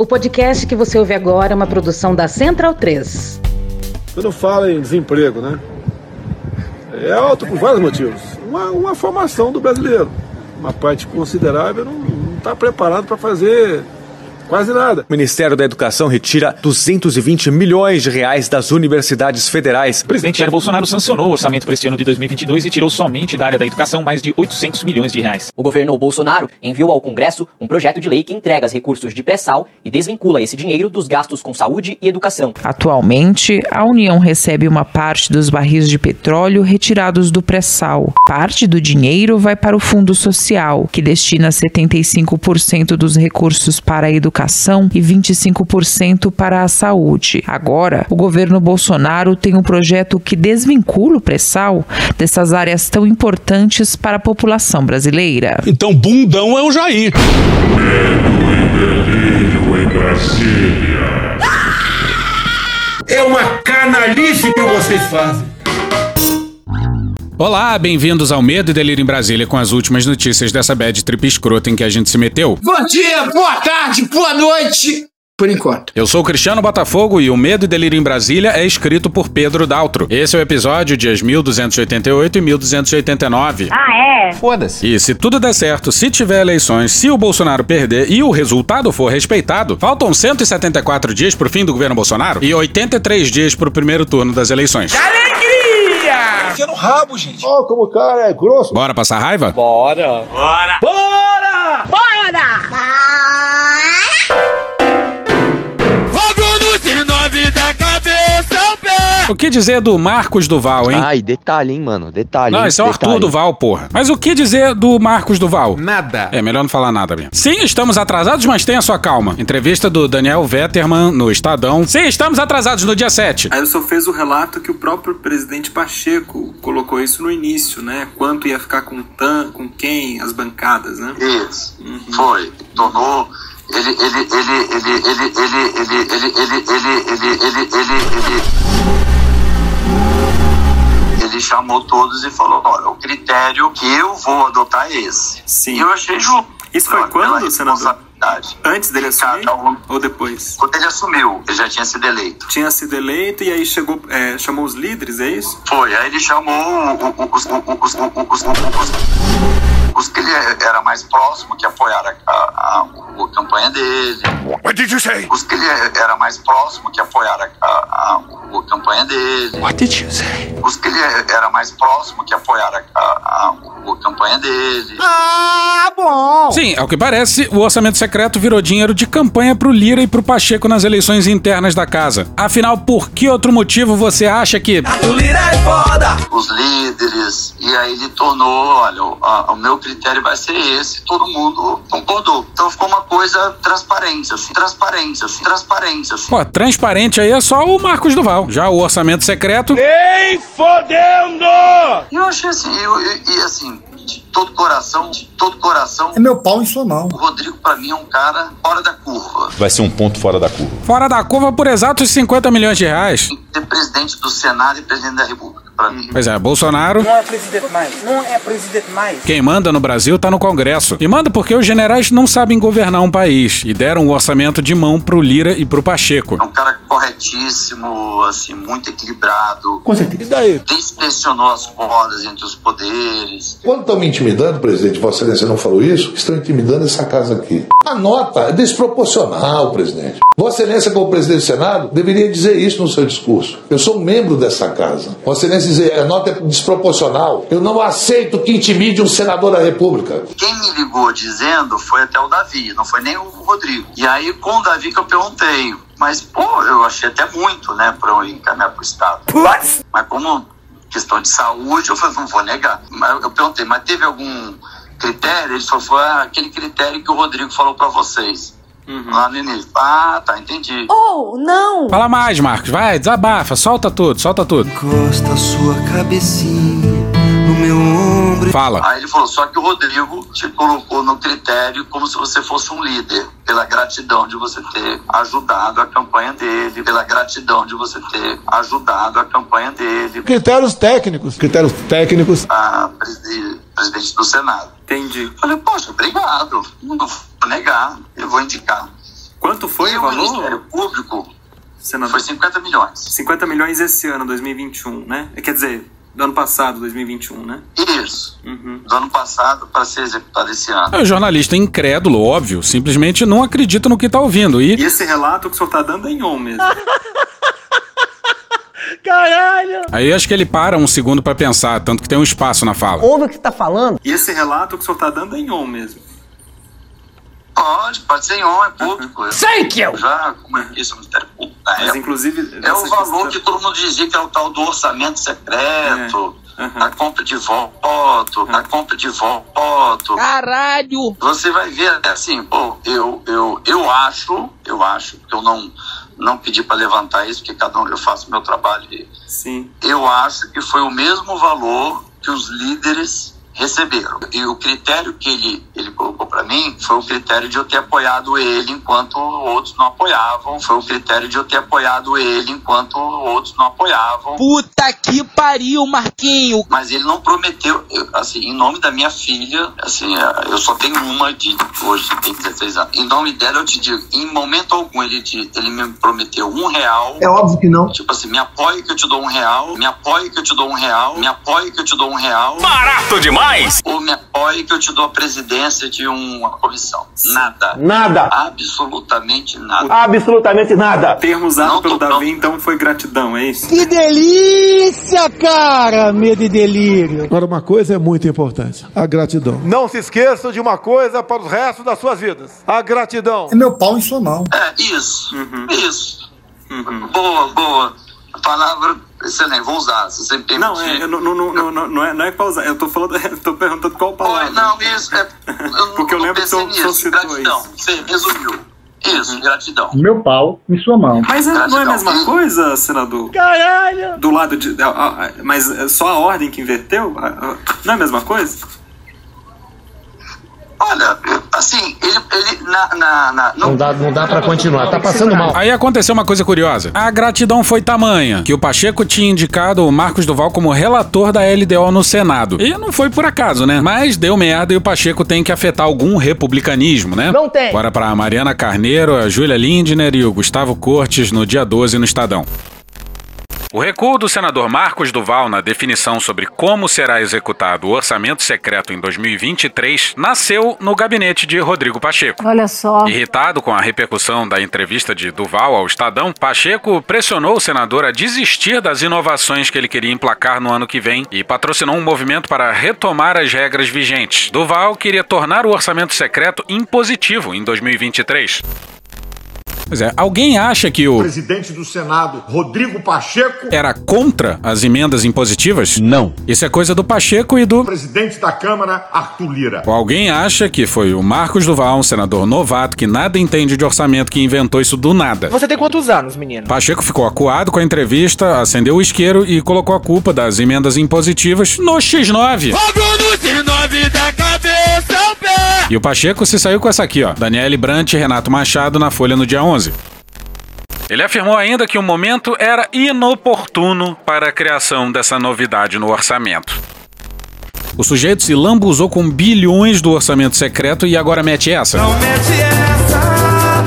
O podcast que você ouve agora é uma produção da Central 3. Quando fala em desemprego, né? É alto por vários motivos. Uma, uma formação do brasileiro. Uma parte considerável não está preparado para fazer Quase nada. O Ministério da Educação retira 220 milhões de reais das universidades federais. O presidente Jair Bolsonaro sancionou o orçamento para este ano de 2022 e tirou somente da área da educação mais de 800 milhões de reais. O governo Bolsonaro enviou ao Congresso um projeto de lei que entrega os recursos de pré-sal e desvincula esse dinheiro dos gastos com saúde e educação. Atualmente, a União recebe uma parte dos barris de petróleo retirados do pré-sal. Parte do dinheiro vai para o Fundo Social, que destina 75% dos recursos para a educação educação e 25% para a saúde. Agora, o governo Bolsonaro tem um projeto que desvincula o pré-sal dessas áreas tão importantes para a população brasileira. Então, bundão é o Jair. Medo e delírio em Brasília. É uma canalice que vocês fazem. Olá, bem-vindos ao Medo e Delírio em Brasília com as últimas notícias dessa bad trip escrota em que a gente se meteu. Bom dia, boa tarde, boa noite! Por enquanto. Eu sou o Cristiano Botafogo e o Medo e Delírio em Brasília é escrito por Pedro Daltro. Esse é o episódio dias 1288 e 1289. Ah, é? Foda-se. E se tudo der certo, se tiver eleições, se o Bolsonaro perder e o resultado for respeitado, faltam 174 dias pro fim do governo Bolsonaro e 83 dias pro primeiro turno das eleições. Enfia no rabo, gente. Ó, oh, como o cara é grosso. Bora passar raiva? Bora! Bora! Bora! O que dizer do Marcos Duval, hein? Ai, detalhe, hein, mano. Detalhe. Não, esse é o detalhe. Arthur Duval, porra. Mas o que dizer do Marcos Duval? Nada. É, melhor não falar nada mesmo. Sim, estamos atrasados, mas tenha sua calma. Entrevista do Daniel Vetterman no Estadão. Sim, estamos atrasados no dia 7. Aí só fez o relato que o próprio presidente Pacheco colocou isso no início, né? Quanto ia ficar com tan, com quem, as bancadas, né? Isso. Uhum. Foi. Tornou ele ele ele ele ele ele ele ele ele ele ele ele ele ele ele chamou todos e falou: olha, o critério que eu vou adotar é esse. Sim. E eu achei justo. Isso foi quando, senador? Antes dele assumir um, ou depois? Quando ele assumiu, ele já tinha sido eleito. Tinha sido eleito e aí chegou, é, chamou os líderes, é isso? Foi, aí ele chamou os, os, que ele era mais próximo, que apoiaram a, a, a campanha dele. What did you say? Os que ele era mais próximo, que apoiaram a, a, a campanha dele. What did you say? Os que ele era mais próximo, que apoiaram a, a, a campanha dele. Ah, bom! Sim, ao que parece, o orçamento secreto virou dinheiro de campanha pro Lira e pro Pacheco nas eleições internas da casa. Afinal, por que outro motivo você acha que. O Lira é foda! Os líderes. E aí ele tornou, olha, o, a, o meu critério vai ser esse. Todo mundo concordou. Então ficou uma coisa transparente, assim, transparente, assim, transparente, assim. Pô, transparente aí é só o Marcos Duval. Já o orçamento secreto. Nem fodendo! Eu achei assim, eu, eu, e assim, de todo coração, de todo coração. É meu pau em sua mão. O Rodrigo, pra mim, é um cara fora da curva. Vai ser um ponto fora da curva. Fora da curva por exatos 50 milhões de reais. Ser presidente do Senado e presidente da República. Mim. Pois é, Bolsonaro. Não é presidente mais. Não é presidente mais. Quem manda no Brasil tá no Congresso. E manda porque os generais não sabem governar um país. E deram o orçamento de mão pro Lira e pro Pacheco. É um cara corretíssimo, assim, muito equilibrado. Com certeza. E daí? Inspecionou as cordas entre os poderes. Quando estão me intimidando, presidente, Vossa Excelência não falou isso, estão intimidando essa casa aqui. A nota é desproporcional, presidente. Vossa Excelência, como presidente do Senado, deveria dizer isso no seu discurso. Eu sou um membro dessa casa. Vossa Excelência dizer a nota é desproporcional. Eu não aceito que intimide um senador da República. Quem me ligou dizendo foi até o Davi, não foi nem o Rodrigo. E aí, com o Davi que eu perguntei, mas, pô, eu achei até muito, né, pra eu encaminhar pro Estado. What? Mas como questão de saúde, eu falei, não vou negar. Mas eu perguntei, mas teve algum critério? Ele falou, foi aquele critério que o Rodrigo falou pra vocês. Uhum. Lá no início. Ah, tá, entendi. Oh, não! Fala mais, Marcos. Vai, desabafa. Solta tudo, solta tudo. Encosta sua cabecinha no meu ombro. Fala. Aí ele falou, só que o Rodrigo te colocou no critério como se você fosse um líder. Pela gratidão de você ter ajudado a campanha dele. Pela gratidão de você ter ajudado a campanha dele. Critérios técnicos. Critérios técnicos. A presidente, do Senado. Entendi. Falei, poxa, obrigado. Não vou negar, eu vou indicar. Quanto foi e o o valor? Ministério Público Senador? foi 50 milhões. 50 milhões esse ano, 2021, né? Quer dizer, do ano passado, 2021, né? Isso. Do ano passado para ser executado esse ano. O jornalista incrédulo, óbvio, simplesmente não acredita no que tá ouvindo. E E esse relato que o senhor tá dando é em on mesmo. Caralho! aí acho que ele para um segundo pra pensar, tanto que tem um espaço na fala. Ouve o que tá falando? E esse relato que o senhor tá dando é em on mesmo. Pode, pode ser em on, é público. Eu- Thank you. eu Já comuniquei isso ao Ministério Público na Mas época. inclusive. É o valor questão- que todo mundo dizia que é o tal do orçamento secreto, da compra de voto, da compra de voto. Caralho! Você vai ver, assim, pô, eu, eu, eu acho, eu acho, que eu não, não pedi para levantar isso, porque cada um, eu faço meu trabalho Sim. eu acho que foi o mesmo valor que os líderes receberam. E o critério que ele, ele colocou para mim foi o critério de eu ter apoiado ele enquanto outros não apoiavam. Foi o critério de eu ter apoiado ele enquanto outros não apoiavam. Puta que pariu, Marquinho! Mas ele não prometeu, eu, assim, em nome da minha filha, assim, eh, eu só tenho uma de hoje, tem 16 anos. Em nome dela, eu te digo, em momento algum ele, te, ele me prometeu um real. É óbvio que não. Tipo assim, me apoie que eu te dou um real, me apoie que eu te dou um real, me apoie que eu te dou um real. Barato demais! Ou me apoie que eu te dou a presidência de uma comissão. Nada. Nada. Absolutamente nada. Absolutamente nada. O termo usado Não pelo Davi, então, foi gratidão, é isso? Que delícia, cara! Medo e delírio. Agora, uma coisa é muito importante: a gratidão. Não se esqueçam de uma coisa para os restos das suas vidas: a gratidão. É meu pau em sua mão. É, isso. Isso. Boa, boa. A palavra excelente, vou usar, se você me permitir. Não, é, eu não, não, não, não, não é, não é pra usar. Eu tô falando, eu tô perguntando qual palavra. Não, isso é. Eu Porque eu lembro que senhor nisso. citou Gratidão. Você resumiu. Isso, gratidão. Meu pau em sua mão. Mas é- não é a mesma coisa, senador? Caralho! Do lado de. a- a- Mas é só a ordem que inverteu? Não é a mesma coisa? Olha, assim, ele, ele na, na, na- Não dá, não dá pra continuar. Tá passando mal. Aí aconteceu uma coisa curiosa. A gratidão foi tamanha que o Pacheco tinha indicado o Marcos Duval como relator da LDO no Senado. E não foi por acaso, né? Mas deu merda e o Pacheco tem que afetar algum republicanismo, né? Não tem. Bora pra Mariana Carneiro, a Júlia Lindner e o Gustavo Cortes no dia 12 no Estadão. O recuo do senador Marcos Duval na definição sobre como será executado o orçamento secreto em 2023 nasceu no gabinete de Rodrigo Pacheco. Olha só. Irritado com a repercussão da entrevista de Duval ao Estadão, Pacheco pressionou o senador a desistir das inovações que ele queria emplacar no ano que vem e patrocinou um movimento para retomar as regras vigentes. Duval queria tornar o orçamento secreto impositivo em 2023. Pois é, alguém acha que o presidente do Senado, Rodrigo Pacheco, era contra as emendas impositivas? Não. Isso é coisa do Pacheco e do. presidente da Câmara, Arthur Lira. Ou alguém acha que foi o Marcos Duval, um senador novato que nada entende de orçamento, que inventou isso do nada. Você tem quantos anos, menino? Pacheco ficou acuado com a entrevista, acendeu o isqueiro e colocou a culpa das emendas impositivas no X9. da cabeça ao pé! E o Pacheco se saiu com essa aqui, ó. Daniele Brant e Renato Machado na Folha no dia 11. Ele afirmou ainda que o momento era inoportuno para a criação dessa novidade no orçamento. O sujeito se lambuzou com bilhões do orçamento secreto e agora mete essa.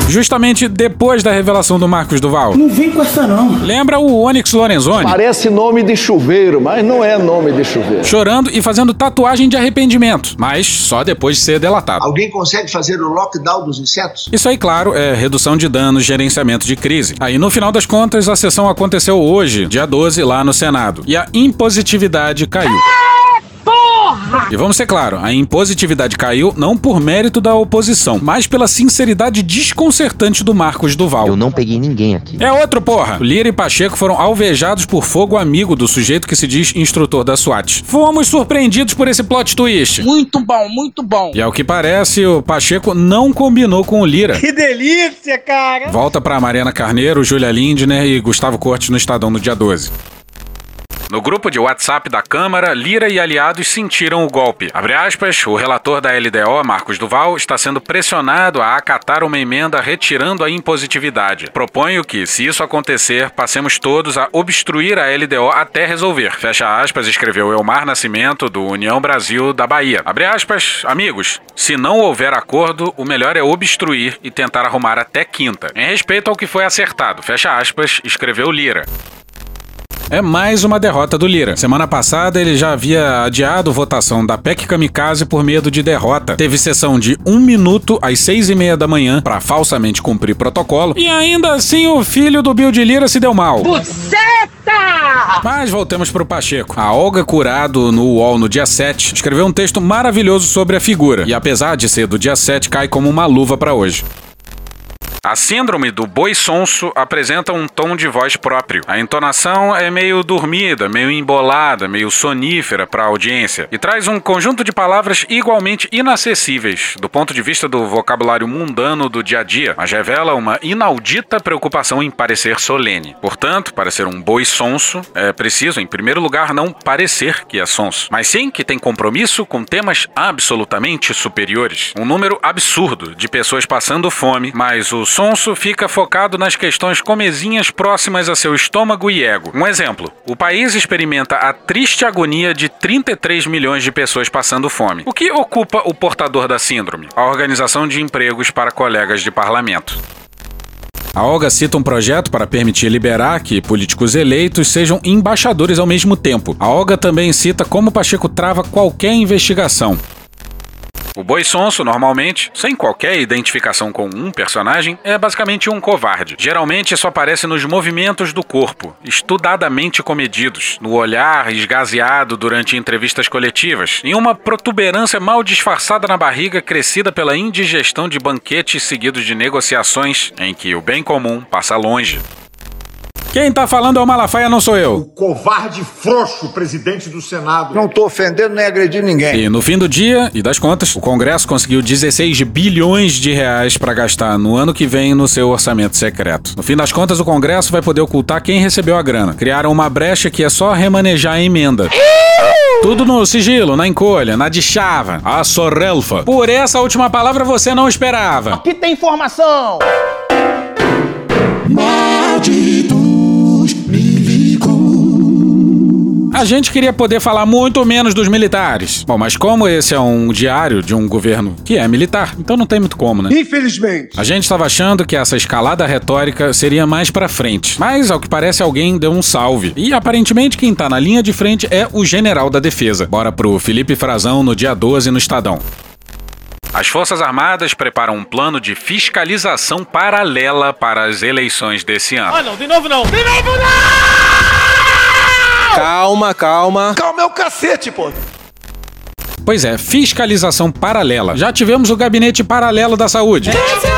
Justamente depois da revelação do Marcos Duval. Não vem com essa, não. Lembra o Onyx Lorenzoni? Parece nome de chuveiro, mas não é nome de chuveiro. Chorando e fazendo tatuagem de arrependimento, mas só depois de ser delatado. Alguém consegue fazer o lockdown dos insetos? Isso aí, claro, é redução de danos, gerenciamento de crise. Aí, no final das contas, a sessão aconteceu hoje, dia 12, lá no Senado. E a impositividade caiu. Porra! E vamos ser claro, a impositividade caiu não por mérito da oposição, mas pela sinceridade desconcertante do Marcos Duval. Eu não peguei ninguém aqui. É outro, porra! O Lira e Pacheco foram alvejados por fogo amigo do sujeito que se diz instrutor da SWAT. Fomos surpreendidos por esse plot twist. Muito bom, muito bom. E ao que parece, o Pacheco não combinou com o Lira. Que delícia, cara! Volta pra Mariana Carneiro, Júlia Lindner e Gustavo Cortes no Estadão no dia 12. No grupo de WhatsApp da Câmara, Lira e aliados sentiram o golpe. Abre aspas, o relator da LDO, Marcos Duval, está sendo pressionado a acatar uma emenda retirando a impositividade. Proponho que, se isso acontecer, passemos todos a obstruir a LDO até resolver. Fecha aspas, escreveu Elmar Nascimento, do União Brasil da Bahia. Abre aspas, amigos, se não houver acordo, o melhor é obstruir e tentar arrumar até quinta. Em respeito ao que foi acertado, fecha aspas, escreveu Lira. É mais uma derrota do Lira. Semana passada ele já havia adiado votação da PEC Kamikaze por medo de derrota. Teve sessão de um minuto às seis e meia da manhã para falsamente cumprir protocolo. E ainda assim o filho do Bill de Lira se deu mal. Buceta! Mas voltemos pro Pacheco. A Olga Curado, no UOL no dia 7, escreveu um texto maravilhoso sobre a figura. E apesar de ser do dia 7, cai como uma luva para hoje. A síndrome do boi sonso apresenta um tom de voz próprio. A entonação é meio dormida, meio embolada, meio sonífera para a audiência e traz um conjunto de palavras igualmente inacessíveis do ponto de vista do vocabulário mundano do dia a dia, mas revela uma inaudita preocupação em parecer solene. Portanto, para ser um boi sonso, é preciso, em primeiro lugar, não parecer que é sonso, mas sim que tem compromisso com temas absolutamente superiores. Um número absurdo de pessoas passando fome, mas o sonso fica focado nas questões comezinhas próximas a seu estômago e ego. Um exemplo: o país experimenta a triste agonia de 33 milhões de pessoas passando fome. O que ocupa o portador da síndrome? A organização de empregos para colegas de parlamento. A Olga cita um projeto para permitir liberar que políticos eleitos sejam embaixadores ao mesmo tempo. A Olga também cita como Pacheco trava qualquer investigação. O boi sonso, normalmente, sem qualquer identificação com um personagem, é basicamente um covarde. Geralmente isso aparece nos movimentos do corpo, estudadamente comedidos, no olhar esgazeado durante entrevistas coletivas, em uma protuberância mal disfarçada na barriga crescida pela indigestão de banquetes seguidos de negociações em que o bem comum passa longe. Quem tá falando é o Malafaia, não sou eu. O covarde frouxo presidente do Senado. Não tô ofendendo nem agredindo ninguém. E no fim do dia e das contas, o Congresso conseguiu 16 bilhões de reais para gastar no ano que vem no seu orçamento secreto. No fim das contas, o Congresso vai poder ocultar quem recebeu a grana. Criaram uma brecha que é só remanejar a emenda. Tudo no sigilo, na encolha, na de chava, a sorrelfa. Por essa última palavra você não esperava. Aqui tem informação! A gente queria poder falar muito menos dos militares. Bom, mas como esse é um diário de um governo que é militar, então não tem muito como, né? Infelizmente. A gente estava achando que essa escalada retórica seria mais pra frente, mas ao que parece alguém deu um salve. E aparentemente quem tá na linha de frente é o general da defesa. Bora pro Felipe Frazão no dia 12 no Estadão. As Forças Armadas preparam um plano de fiscalização paralela para as eleições desse ano. Ah, não, de novo não! De novo não! Calma, calma. Calma é o cacete, pô. Pois é, fiscalização paralela. Já tivemos o gabinete paralelo da saúde. É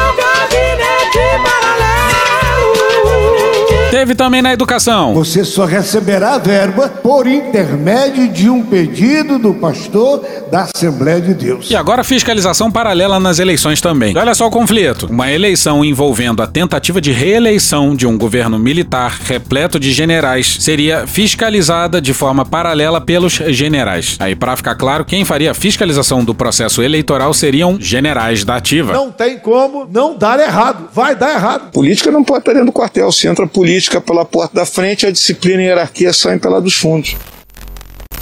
Teve também na educação. Você só receberá verba por intermédio de um pedido do pastor da Assembleia de Deus. E agora fiscalização paralela nas eleições também. Olha só o conflito. Uma eleição envolvendo a tentativa de reeleição de um governo militar repleto de generais seria fiscalizada de forma paralela pelos generais. Aí, para ficar claro, quem faria a fiscalização do processo eleitoral seriam generais da ativa. Não tem como não dar errado. Vai dar errado. Política não pode estar dentro do quartel. Se entra política pela porta da frente, a disciplina e a hierarquia saem pela dos fundos.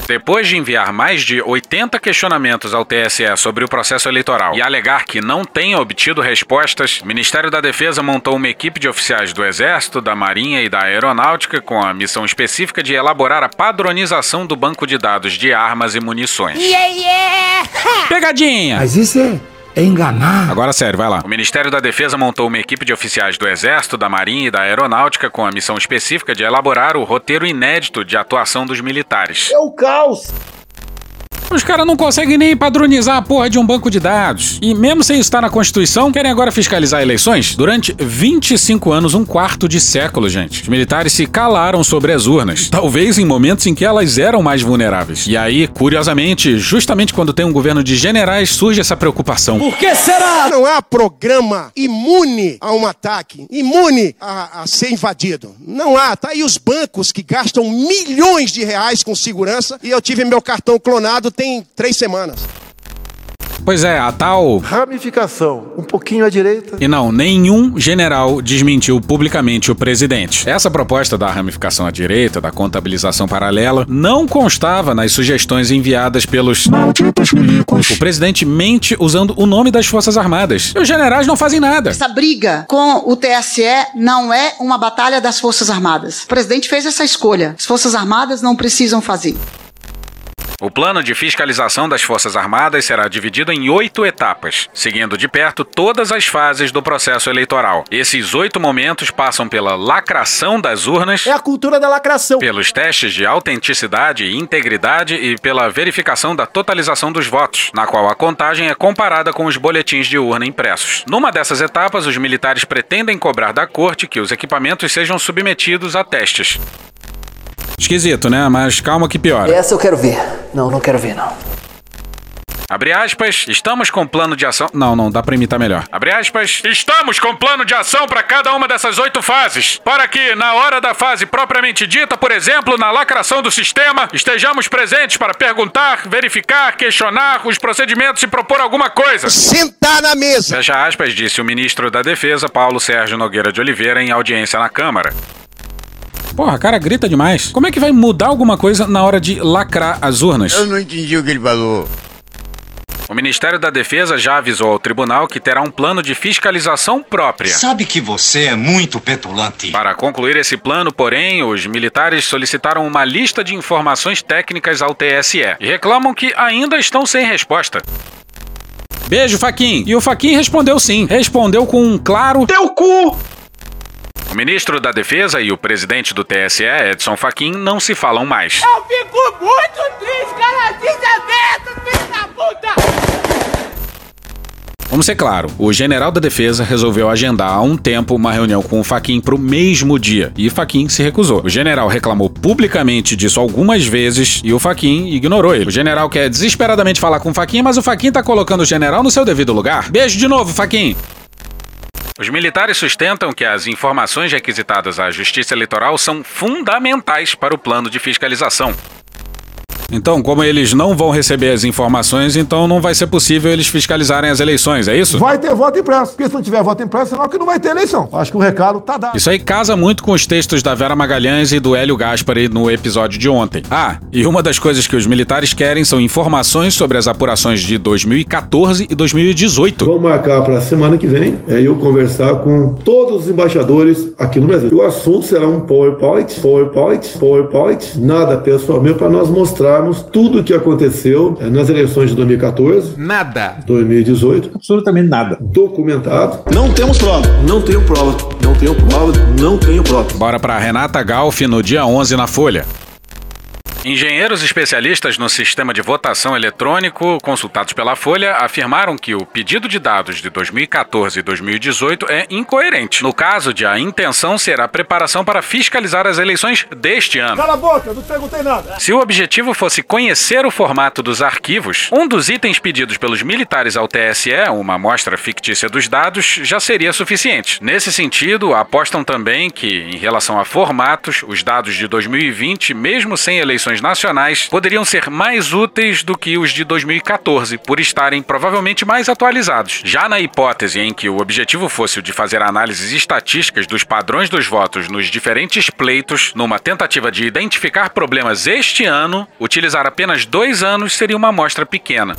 Depois de enviar mais de 80 questionamentos ao TSE sobre o processo eleitoral e alegar que não tem obtido respostas, o Ministério da Defesa montou uma equipe de oficiais do Exército, da Marinha e da Aeronáutica com a missão específica de elaborar a padronização do banco de dados de armas e munições. Yeah, yeah! Pegadinha! Mas isso é, é enganar. Agora sério, vai lá. O Ministério da Defesa montou uma equipe de oficiais do Exército, da Marinha e da Aeronáutica com a missão específica de elaborar o roteiro inédito de atuação dos militares. É o caos. Os caras não conseguem nem padronizar a porra de um banco de dados. E mesmo sem estar na Constituição, querem agora fiscalizar eleições? Durante 25 anos, um quarto de século, gente. Os militares se calaram sobre as urnas. Talvez em momentos em que elas eram mais vulneráveis. E aí, curiosamente, justamente quando tem um governo de generais, surge essa preocupação. Por que será? Não há programa imune a um ataque, imune a, a ser invadido. Não há. Tá aí os bancos que gastam milhões de reais com segurança e eu tive meu cartão clonado tem três semanas. Pois é, a tal. Ramificação, um pouquinho à direita. E não, nenhum general desmentiu publicamente o presidente. Essa proposta da ramificação à direita, da contabilização paralela, não constava nas sugestões enviadas pelos. Malditos milicos. O presidente mente usando o nome das Forças Armadas. E os generais não fazem nada. Essa briga com o TSE não é uma batalha das Forças Armadas. O presidente fez essa escolha. As Forças Armadas não precisam fazer. O plano de fiscalização das Forças Armadas será dividido em oito etapas, seguindo de perto todas as fases do processo eleitoral. Esses oito momentos passam pela lacração das urnas. É a cultura da lacração. Pelos testes de autenticidade e integridade e pela verificação da totalização dos votos, na qual a contagem é comparada com os boletins de urna impressos. Numa dessas etapas, os militares pretendem cobrar da corte que os equipamentos sejam submetidos a testes. Esquisito, né? Mas calma que piora. Essa eu quero ver. Não, não quero ver, não. Abre aspas, estamos com plano de ação. Não, não, dá pra imitar melhor. Abre aspas, estamos com plano de ação para cada uma dessas oito fases. Para que, na hora da fase propriamente dita, por exemplo, na lacração do sistema, estejamos presentes para perguntar, verificar, questionar os procedimentos e propor alguma coisa. Sentar na mesa. Fecha aspas, disse o ministro da Defesa, Paulo Sérgio Nogueira de Oliveira, em audiência na Câmara. Porra, cara grita demais. Como é que vai mudar alguma coisa na hora de lacrar as urnas? Eu não entendi o que ele falou. O Ministério da Defesa já avisou ao tribunal que terá um plano de fiscalização própria. Sabe que você é muito petulante. Para concluir esse plano, porém, os militares solicitaram uma lista de informações técnicas ao TSE e reclamam que ainda estão sem resposta. Beijo, Faquin. E o Faquin respondeu sim. Respondeu com um claro. Teu cu! O ministro da Defesa e o presidente do TSE, Edson Fachin, não se falam mais. Eu fico muito triste, cara, desaberto, filho da puta! Vamos ser claro, o general da defesa resolveu agendar há um tempo uma reunião com o Faquin pro mesmo dia, e Faquin se recusou. O general reclamou publicamente disso algumas vezes e o Faquin ignorou ele. O general quer desesperadamente falar com o Faquin, mas o Faquin tá colocando o general no seu devido lugar. Beijo de novo, Faquin! Os militares sustentam que as informações requisitadas à Justiça Eleitoral são fundamentais para o plano de fiscalização. Então, como eles não vão receber as informações, então não vai ser possível eles fiscalizarem as eleições, é isso? Vai ter voto impresso, porque se não tiver voto impresso, senão que não vai ter eleição. Acho que o recado tá dado. Isso aí casa muito com os textos da Vera Magalhães e do Hélio Gaspari no episódio de ontem. Ah, e uma das coisas que os militares querem são informações sobre as apurações de 2014 e 2018. Vamos marcar para a semana que vem, é eu conversar com todos os embaixadores aqui no Brasil. O assunto será um PowerPoint, PowerPoint, PowerPoint, nada pessoal meu para nós mostrar tudo o que aconteceu eh, nas eleições de 2014. Nada. 2018. Absolutamente nada. Documentado. Não temos prova. Não tenho prova. Não tenho prova. Não tenho prova. Bora para Renata Galfi no dia 11 na Folha. Engenheiros especialistas no sistema de votação eletrônico, consultados pela Folha, afirmaram que o pedido de dados de 2014 e 2018 é incoerente. No caso de a intenção ser a preparação para fiscalizar as eleições deste ano. Cala a boca, não perguntei nada. Se o objetivo fosse conhecer o formato dos arquivos, um dos itens pedidos pelos militares ao TSE, uma amostra fictícia dos dados, já seria suficiente. Nesse sentido, apostam também que, em relação a formatos, os dados de 2020, mesmo sem eleições nacionais poderiam ser mais úteis do que os de 2014, por estarem provavelmente mais atualizados. Já na hipótese em que o objetivo fosse o de fazer análises estatísticas dos padrões dos votos nos diferentes pleitos, numa tentativa de identificar problemas este ano, utilizar apenas dois anos seria uma amostra pequena.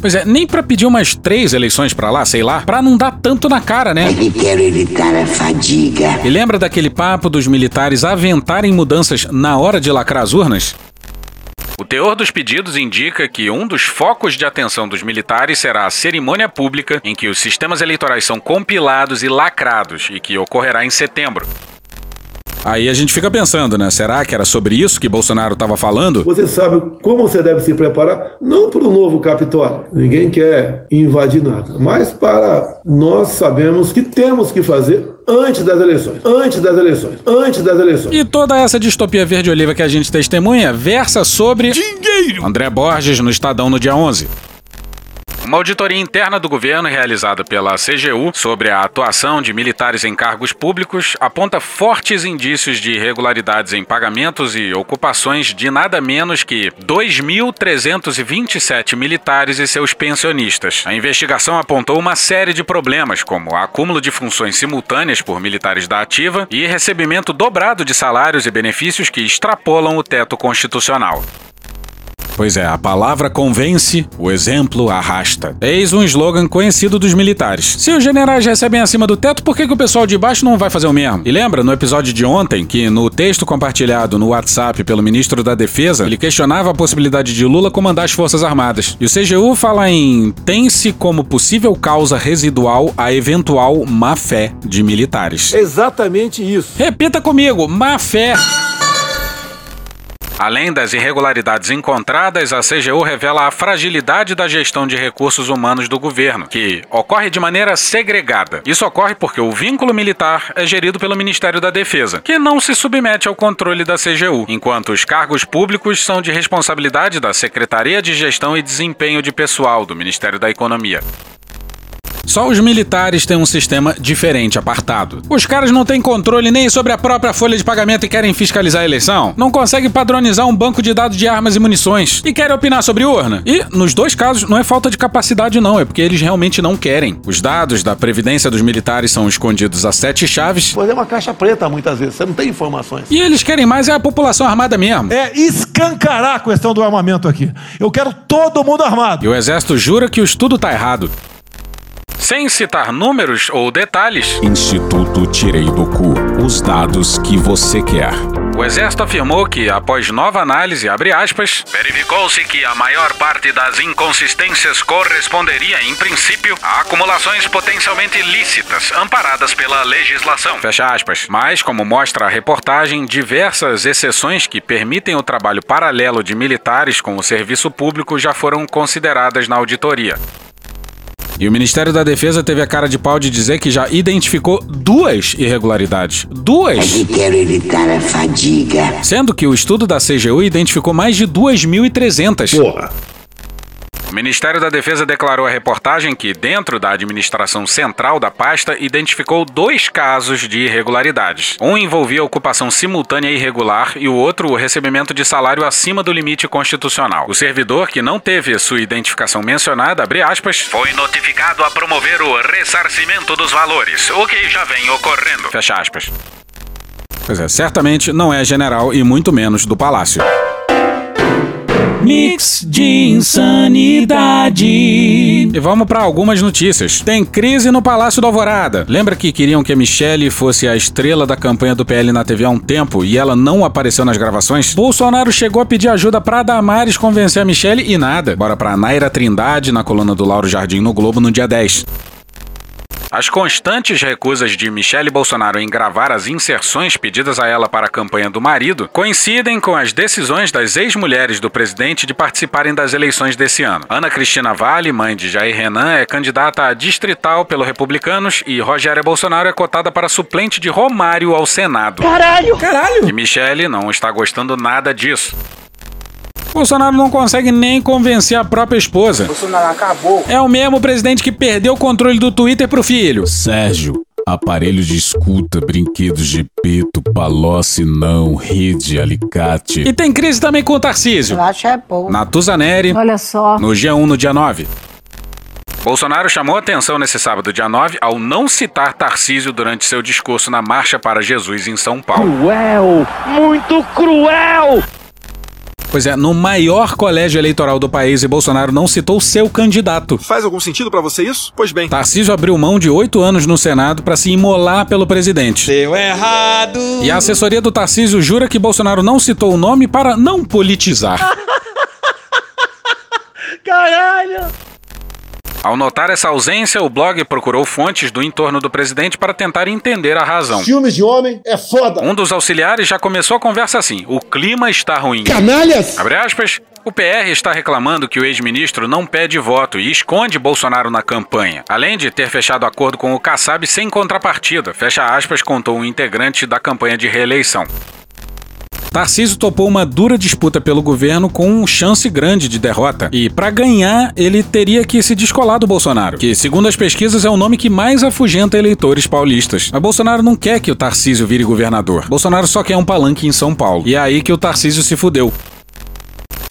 Pois é, nem pra pedir umas três eleições pra lá, sei lá, pra não dar tanto na cara, né? É que quero evitar a fadiga. E lembra daquele papo dos militares aventarem mudanças na hora de lacrar as urnas? O teor dos pedidos indica que um dos focos de atenção dos militares será a cerimônia pública em que os sistemas eleitorais são compilados e lacrados e que ocorrerá em setembro. Aí a gente fica pensando, né? Será que era sobre isso que Bolsonaro estava falando? Você sabe como você deve se preparar, não para o novo Capitólio. Ninguém quer invadir nada, mas para nós sabemos que temos que fazer antes das eleições. Antes das eleições. Antes das eleições. E toda essa distopia verde-oliva que a gente testemunha versa sobre. Dinheiro! André Borges no Estadão no dia 11. Uma auditoria interna do governo realizada pela CGU sobre a atuação de militares em cargos públicos aponta fortes indícios de irregularidades em pagamentos e ocupações de nada menos que 2.327 militares e seus pensionistas. A investigação apontou uma série de problemas, como acúmulo de funções simultâneas por militares da ativa e recebimento dobrado de salários e benefícios que extrapolam o teto constitucional. Pois é, a palavra convence, o exemplo arrasta. Eis um slogan conhecido dos militares. Se os generais recebem acima do teto, por que, que o pessoal de baixo não vai fazer o mesmo? E lembra, no episódio de ontem, que no texto compartilhado no WhatsApp pelo ministro da Defesa, ele questionava a possibilidade de Lula comandar as Forças Armadas. E o CGU fala em tem-se como possível causa residual a eventual má fé de militares. Exatamente isso. Repita comigo, má fé. Além das irregularidades encontradas, a CGU revela a fragilidade da gestão de recursos humanos do governo, que ocorre de maneira segregada. Isso ocorre porque o vínculo militar é gerido pelo Ministério da Defesa, que não se submete ao controle da CGU, enquanto os cargos públicos são de responsabilidade da Secretaria de Gestão e Desempenho de Pessoal do Ministério da Economia. Só os militares têm um sistema diferente, apartado. Os caras não têm controle nem sobre a própria folha de pagamento e querem fiscalizar a eleição. Não conseguem padronizar um banco de dados de armas e munições. E querem opinar sobre urna. E, nos dois casos, não é falta de capacidade, não. É porque eles realmente não querem. Os dados da Previdência dos militares são escondidos a sete chaves. Pois é uma caixa preta, muitas vezes. Você não tem informações. E eles querem mais é a população armada mesmo. É escancarar a questão do armamento aqui. Eu quero todo mundo armado. E o exército jura que o estudo tá errado. Sem citar números ou detalhes, Instituto Tirei do Cu. Os dados que você quer. o Exército afirmou que, após nova análise, abre aspas, verificou-se que a maior parte das inconsistências corresponderia, em princípio, a acumulações potencialmente ilícitas, amparadas pela legislação. Fecha aspas. Mas, como mostra a reportagem, diversas exceções que permitem o trabalho paralelo de militares com o serviço público já foram consideradas na auditoria. E o Ministério da Defesa teve a cara de pau de dizer que já identificou duas irregularidades. Duas! É que quero evitar a fadiga. Sendo que o estudo da CGU identificou mais de 2.300. Porra. O Ministério da Defesa declarou à reportagem que, dentro da administração central da pasta, identificou dois casos de irregularidades. Um envolvia ocupação simultânea irregular e o outro o recebimento de salário acima do limite constitucional. O servidor, que não teve sua identificação mencionada, abre aspas, foi notificado a promover o ressarcimento dos valores, o que já vem ocorrendo. Fecha aspas. Pois é, certamente não é general e muito menos do Palácio. Mix de insanidade. E vamos para algumas notícias. Tem crise no Palácio do Alvorada. Lembra que queriam que a Michelle fosse a estrela da campanha do PL na TV há um tempo e ela não apareceu nas gravações? Bolsonaro chegou a pedir ajuda pra Damares convencer a Michelle e nada. Bora pra Naira Trindade na coluna do Lauro Jardim no Globo no dia 10. As constantes recusas de Michele Bolsonaro em gravar as inserções pedidas a ela para a campanha do marido coincidem com as decisões das ex-mulheres do presidente de participarem das eleições desse ano. Ana Cristina Vale, mãe de Jair Renan, é candidata a distrital pelo Republicanos e Rogéria Bolsonaro é cotada para suplente de Romário ao Senado. Caralho! Caralho! E Michele não está gostando nada disso. Bolsonaro não consegue nem convencer a própria esposa. Bolsonaro acabou. É o mesmo presidente que perdeu o controle do Twitter pro filho. Sérgio, aparelho de escuta, brinquedos de peto, palóce não, rede, alicate. E tem crise também com o Tarcísio. Eu acho é bom. Na Tuzaneri, Olha só. no G1 no dia 9. Bolsonaro chamou atenção nesse sábado, dia 9, ao não citar Tarcísio durante seu discurso na Marcha para Jesus em São Paulo. Cruel! Muito cruel! Pois é, no maior colégio eleitoral do país e Bolsonaro não citou seu candidato. Faz algum sentido pra você isso? Pois bem. Tarcísio abriu mão de oito anos no Senado para se imolar pelo presidente. Deu errado. E a assessoria do Tarcísio jura que Bolsonaro não citou o nome para não politizar. Caralho! Ao notar essa ausência, o blog procurou fontes do entorno do presidente para tentar entender a razão. Ciúmes de homem é foda. Um dos auxiliares já começou a conversa assim: o clima está ruim. Canalhas! Abre aspas. O PR está reclamando que o ex-ministro não pede voto e esconde Bolsonaro na campanha, além de ter fechado acordo com o Kassab sem contrapartida, fecha aspas, contou um integrante da campanha de reeleição. Tarcísio topou uma dura disputa pelo governo com chance grande de derrota. E para ganhar, ele teria que se descolar do Bolsonaro, que, segundo as pesquisas, é o nome que mais afugenta eleitores paulistas. Mas Bolsonaro não quer que o Tarcísio vire governador. Bolsonaro só quer um palanque em São Paulo. E é aí que o Tarcísio se fudeu.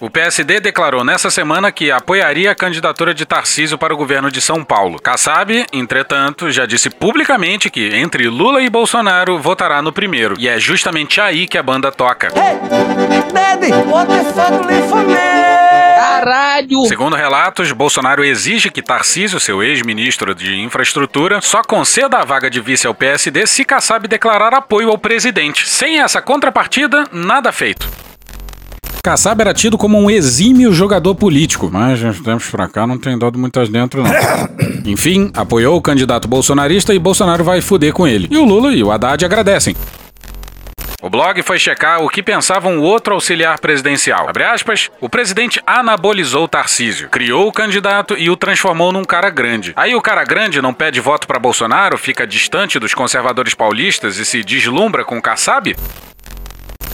O PSD declarou nessa semana que apoiaria a candidatura de Tarcísio para o governo de São Paulo. Kassab, entretanto, já disse publicamente que entre Lula e Bolsonaro votará no primeiro. E é justamente aí que a banda toca. Daddy, what the fuck leave for me? Caralho! Segundo relatos, Bolsonaro exige que Tarcísio, seu ex-ministro de infraestrutura, só conceda a vaga de vice ao PSD se Kassab declarar apoio ao presidente. Sem essa contrapartida, nada feito. Kassab era tido como um exímio jogador político, mas de tempos pra cá não tem dado muitas dentro, não. Enfim, apoiou o candidato bolsonarista e Bolsonaro vai fuder com ele. E o Lula e o Haddad agradecem. O blog foi checar o que pensava um outro auxiliar presidencial. Abre aspas, o presidente anabolizou Tarcísio, criou o candidato e o transformou num cara grande. Aí o cara grande não pede voto para Bolsonaro, fica distante dos conservadores paulistas e se deslumbra com o Kassab?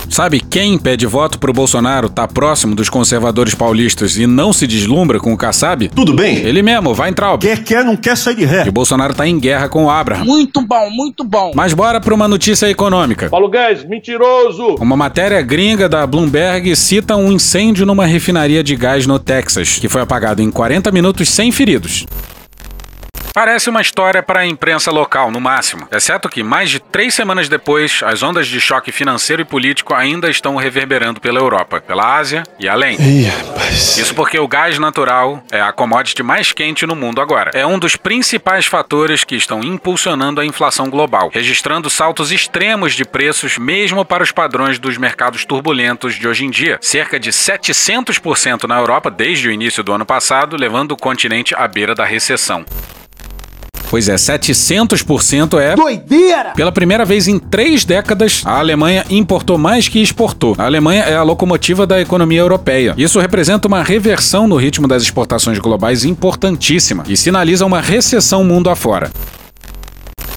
Sabe quem pede voto pro Bolsonaro tá próximo dos conservadores paulistas e não se deslumbra com o Kassab? Tudo bem? Ele mesmo, vai entrar. Quer, quer, não quer sair de ré. E o Bolsonaro tá em guerra com o Abraham. Muito bom, muito bom. Mas bora pra uma notícia econômica. Paulo Guedes, mentiroso! Uma matéria gringa da Bloomberg cita um incêndio numa refinaria de gás no Texas, que foi apagado em 40 minutos sem feridos. Parece uma história para a imprensa local, no máximo. Exceto que, mais de três semanas depois, as ondas de choque financeiro e político ainda estão reverberando pela Europa, pela Ásia e além. Ih, rapaz. Isso porque o gás natural é a commodity mais quente no mundo agora. É um dos principais fatores que estão impulsionando a inflação global, registrando saltos extremos de preços mesmo para os padrões dos mercados turbulentos de hoje em dia. Cerca de 700% na Europa desde o início do ano passado, levando o continente à beira da recessão. Pois é, 700% é. Doideira! Pela primeira vez em três décadas, a Alemanha importou mais que exportou. A Alemanha é a locomotiva da economia europeia. Isso representa uma reversão no ritmo das exportações globais importantíssima e sinaliza uma recessão mundo afora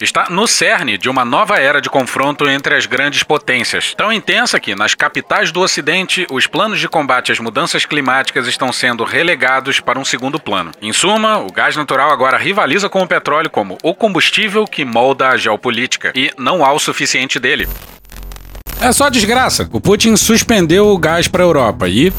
está no cerne de uma nova era de confronto entre as grandes potências. Tão intensa que, nas capitais do Ocidente, os planos de combate às mudanças climáticas estão sendo relegados para um segundo plano. Em suma, o gás natural agora rivaliza com o petróleo como o combustível que molda a geopolítica, e não há o suficiente dele. É só desgraça. O Putin suspendeu o gás para a Europa e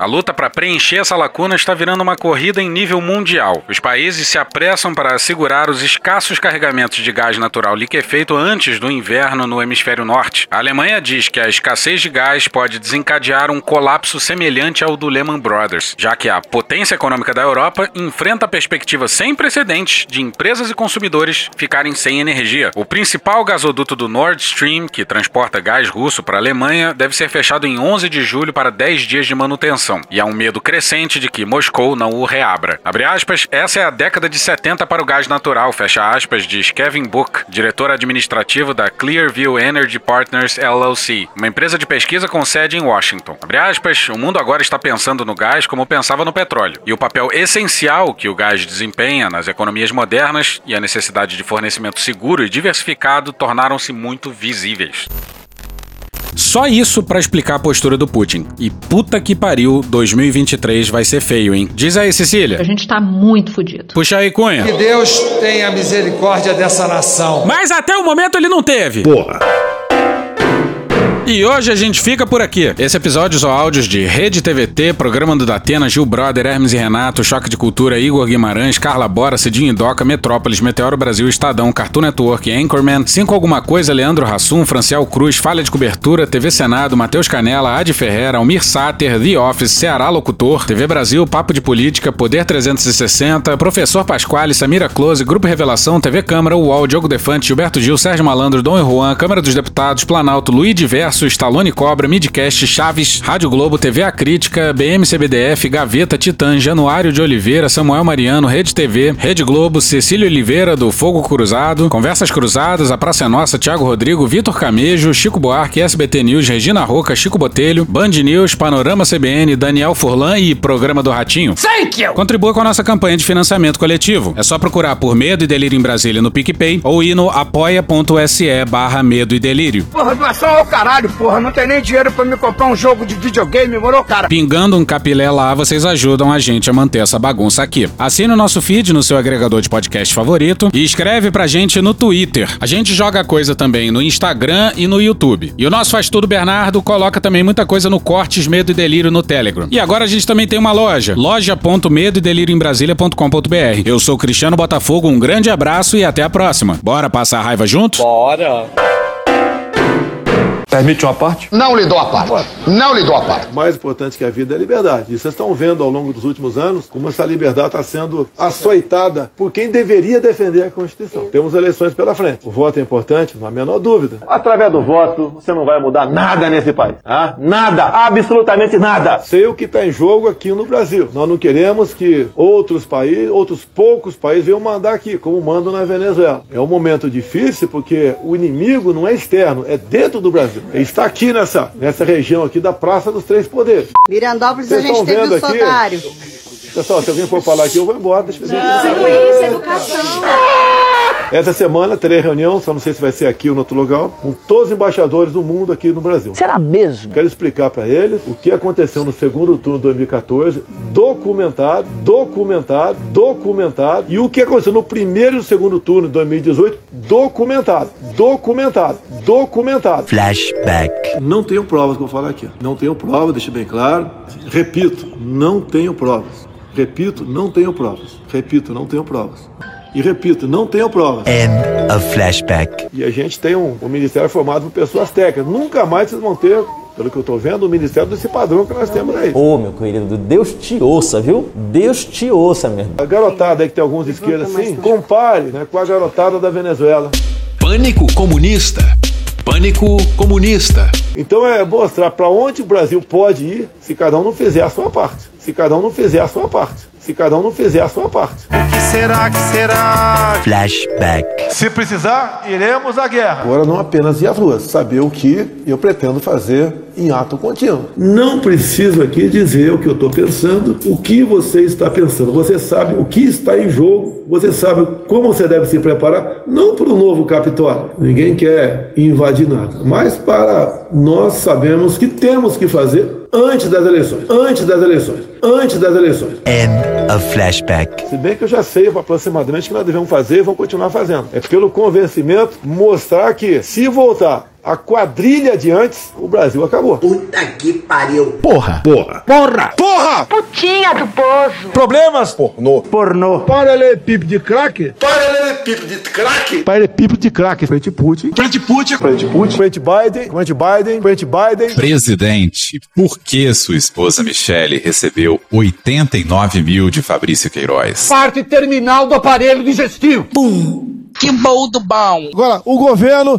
a luta para preencher essa lacuna está virando uma corrida em nível mundial. Os países se apressam para assegurar os escassos carregamentos de gás natural liquefeito antes do inverno no hemisfério norte. A Alemanha diz que a escassez de gás pode desencadear um colapso semelhante ao do Lehman Brothers, já que a potência econômica da Europa enfrenta a perspectiva sem precedentes de empresas e consumidores ficarem sem energia. O principal gasoduto do Nord Stream, que transporta gás russo para a Alemanha, deve ser fechado em 11 de julho para 10 dias de manutenção. E há um medo crescente de que Moscou não o reabra. Abre aspas, essa é a década de 70 para o gás natural, fecha aspas, diz Kevin Book, diretor administrativo da Clearview Energy Partners LLC, uma empresa de pesquisa com sede em Washington. Abre aspas, o mundo agora está pensando no gás como pensava no petróleo. E o papel essencial que o gás desempenha nas economias modernas e a necessidade de fornecimento seguro e diversificado tornaram-se muito visíveis. Só isso para explicar a postura do Putin. E puta que pariu, 2023 vai ser feio, hein? Diz aí, Cecília. A gente tá muito fudido. Puxa aí, Cunha. Que Deus tenha misericórdia dessa nação. Mas até o momento ele não teve. Porra. E hoje a gente fica por aqui. Esse episódio são áudios de Rede TVT, Programa do Datena, Gil Brother, Hermes e Renato, Choque de Cultura, Igor Guimarães, Carla Bora, Cidinho Doca, Metrópolis, Meteoro Brasil, Estadão, Cartoon Network, Anchorman, Cinco Alguma Coisa, Leandro Rassum, Franciel Cruz, Falha de Cobertura, TV Senado, Matheus Canela, Adi Ferreira, Almir Sater, The Office, Ceará Locutor, TV Brasil, Papo de Política, Poder 360, Professor Pasquale, Samira Close, Grupo Revelação, TV Câmara, UOL, Diogo Defante, Gilberto Gil, Sérgio Malandro, Dom e Juan, Câmara dos Deputados, Planalto, Luiz Diverso, Congresso, Stallone Cobra, Midcast, Chaves, Rádio Globo, TV A Crítica, BMCBDF, Gaveta, Titã, Januário de Oliveira, Samuel Mariano, Rede TV, Rede Globo, Cecília Oliveira, do Fogo Cruzado, Conversas Cruzadas, A Praça é Nossa, Thiago Rodrigo, Vitor Camejo, Chico Buarque, SBT News, Regina Roca, Chico Botelho, Band News, Panorama CBN, Daniel Furlan e Programa do Ratinho. Thank you! Contribua com a nossa campanha de financiamento coletivo. É só procurar por Medo e Delírio em Brasília no PicPay ou ir no apoia.se barra Medo e Delírio. Porra, doação ao caralho, porra. Não tem nem dinheiro pra me comprar um jogo de videogame, morou, cara? Pingando um capilé lá, vocês ajudam a gente a manter essa bagunça aqui. Assine o nosso feed no seu agregador de podcast favorito e escreve pra gente no Twitter. A gente joga coisa também no Instagram e no YouTube. E o nosso Faz Tudo Bernardo coloca também muita coisa no Cortes Medo e Delírio no Telegram. E agora a gente também tem uma loja, loja.medo e delírio em Brasília.com.br. Eu sou Cristiano Botafogo, um grande abraço e até a próxima. Bora passar a raiva junto? Bora! Permite uma parte? Não lhe dou a parte. Não lhe dou a parte. Mais importante que a vida é a liberdade. E vocês estão vendo ao longo dos últimos anos como essa liberdade está sendo açoitada por quem deveria defender a Constituição. Temos eleições pela frente. O voto é importante, não há a menor dúvida. Através do voto, você não vai mudar nada nesse país. Ah? Nada, absolutamente nada. Sei o que está em jogo aqui no Brasil. Nós não queremos que outros países, outros poucos países venham mandar aqui, como mandam na Venezuela. É um momento difícil porque o inimigo não é externo, é dentro do Brasil. Ele está aqui nessa, nessa região aqui da Praça dos Três Poderes. Mirandópolis Vocês a gente teve o aqui? Sodário. Pessoal, se alguém for falar aqui, eu vou embora. Deixa eu ver. Isso, educação. Essa semana terei reunião, só não sei se vai ser aqui ou no outro lugar, com todos os embaixadores do mundo aqui no Brasil. Será mesmo? Quero explicar para eles o que aconteceu no segundo turno de 2014, documentado, documentado, documentado, e o que aconteceu no primeiro e no segundo turno de 2018, documentado, documentado, documentado. Flashback. Não tenho provas que eu vou falar aqui. Não tenho provas, deixa bem claro. Repito, não tenho provas. Repito, não tenho provas. Repito, não tenho provas. E repito, não tenho provas. End of flashback. E a gente tem um, um ministério formado por pessoas técnicas. Nunca mais vocês vão ter, pelo que eu estou vendo, um ministério desse padrão que nós temos aí. Ô, meu querido, Deus te ouça, viu? Deus te ouça mesmo. A garotada aí que tem alguns esquerdas assim, compare né, com a garotada da Venezuela. Pânico comunista. Pânico comunista. Então é mostrar para onde o Brasil pode ir se cada um não fizer a sua parte. Se cada um não fizer a sua parte. Se cada um não fizer a sua parte. Será que será? Flashback. Se precisar, iremos à guerra. Agora não apenas ir às ruas, saber o que eu pretendo fazer em ato contínuo. Não preciso aqui dizer o que eu estou pensando, o que você está pensando. Você sabe o que está em jogo, você sabe como você deve se preparar, não para o novo Capitólio. Ninguém quer invadir nada, mas para nós sabemos que temos que fazer antes das eleições. Antes das eleições. Antes das eleições. End of flashback. Se bem que eu já sei aproximadamente o que nós devemos fazer e vamos continuar fazendo. É pelo convencimento mostrar que se voltar a quadrilha de antes, o Brasil acabou. Puta que pariu. Porra. Porra. Porra. Porra. Putinha do poço. Problemas? Pornô. Pornô. Paralelepípedo de crack. Paralelepípedo de crack. Paralelepípedo de crack. Frente Putin. Frente Putin. Frente Putin. Frente Biden. Frente Biden. Frente Biden. Presidente, por que sua esposa Michele recebeu 89 mil de Fabrício Queiroz? Parte terminal do aparelho digestivo. Pum. Que bom do bom. Agora, o governo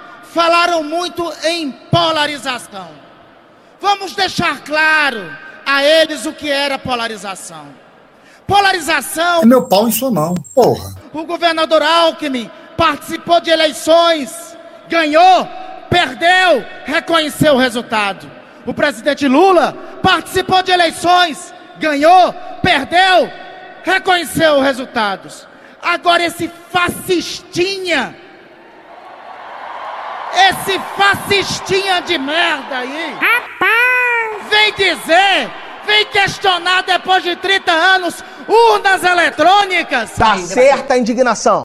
falaram muito em polarização. Vamos deixar claro a eles o que era polarização. Polarização. É meu pau em sua mão, porra. O governador Alckmin participou de eleições, ganhou, perdeu, reconheceu o resultado. O presidente Lula participou de eleições, ganhou, perdeu, reconheceu os resultados. Agora esse fascistinha, esse fascistinha de merda aí, vem dizer, vem questionar depois de 30 anos urnas eletrônicas. Tá certa a indignação.